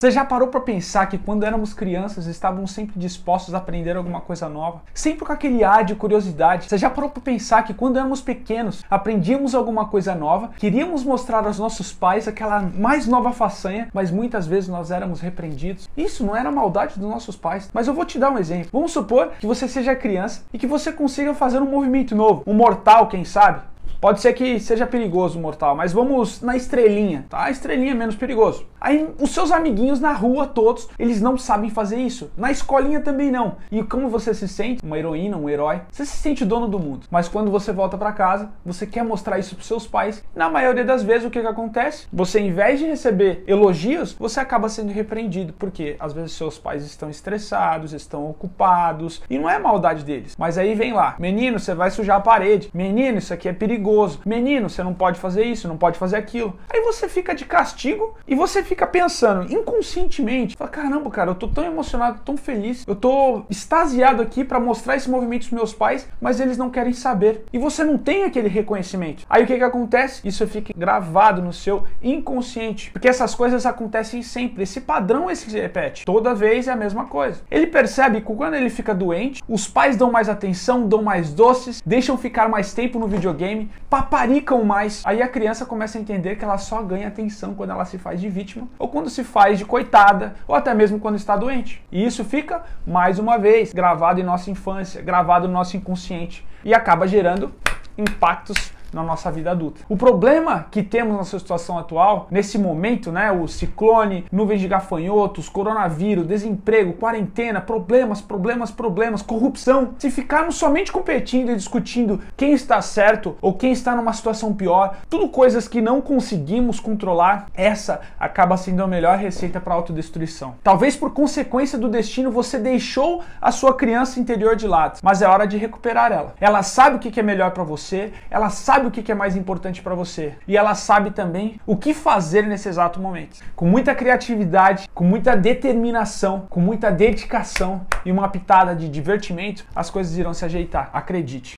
Você já parou para pensar que quando éramos crianças estávamos sempre dispostos a aprender alguma coisa nova? Sempre com aquele ar de curiosidade. Você já parou para pensar que quando éramos pequenos aprendíamos alguma coisa nova, queríamos mostrar aos nossos pais aquela mais nova façanha, mas muitas vezes nós éramos repreendidos? Isso não era maldade dos nossos pais. Mas eu vou te dar um exemplo. Vamos supor que você seja criança e que você consiga fazer um movimento novo, um mortal, quem sabe? Pode ser que seja perigoso mortal, mas vamos na estrelinha, tá? A estrelinha é menos perigoso. Aí os seus amiguinhos na rua todos, eles não sabem fazer isso. Na escolinha também não. E como você se sente? Uma heroína, um herói? Você se sente dono do mundo. Mas quando você volta para casa, você quer mostrar isso para seus pais. Na maioria das vezes o que, que acontece? Você em vez de receber elogios, você acaba sendo repreendido, porque às vezes seus pais estão estressados, estão ocupados, e não é maldade deles. Mas aí vem lá, menino, você vai sujar a parede. Menino, isso aqui é perigoso perigoso. Menino, você não pode fazer isso, não pode fazer aquilo. Aí você fica de castigo e você fica pensando inconscientemente, fala, caramba, cara, eu tô tão emocionado, tão feliz, eu tô extasiado aqui para mostrar esse movimento pros meus pais, mas eles não querem saber. E você não tem aquele reconhecimento. Aí o que que acontece? Isso fica gravado no seu inconsciente, porque essas coisas acontecem sempre. Esse padrão esse se repete. Toda vez é a mesma coisa. Ele percebe que quando ele fica doente, os pais dão mais atenção, dão mais doces, deixam ficar mais tempo no videogame, paparicam mais. Aí a criança começa a entender que ela só ganha atenção quando ela se faz de vítima, ou quando se faz de coitada, ou até mesmo quando está doente. E isso fica, mais uma vez, gravado em nossa infância, gravado no nosso inconsciente, e acaba gerando impactos na nossa vida adulta. O problema que temos na situação atual, nesse momento, né, o ciclone, nuvens de gafanhotos, coronavírus, desemprego, quarentena, problemas, problemas, problemas, corrupção, se ficarmos somente competindo e discutindo quem está certo ou quem está numa situação pior, tudo coisas que não conseguimos controlar, essa acaba sendo a melhor receita para autodestruição. Talvez por consequência do destino você deixou a sua criança interior de lado, mas é hora de recuperar ela. Ela sabe o que é melhor para você, ela sabe sabe o que é mais importante para você e ela sabe também o que fazer nesse exato momento. Com muita criatividade, com muita determinação, com muita dedicação e uma pitada de divertimento, as coisas irão se ajeitar. Acredite.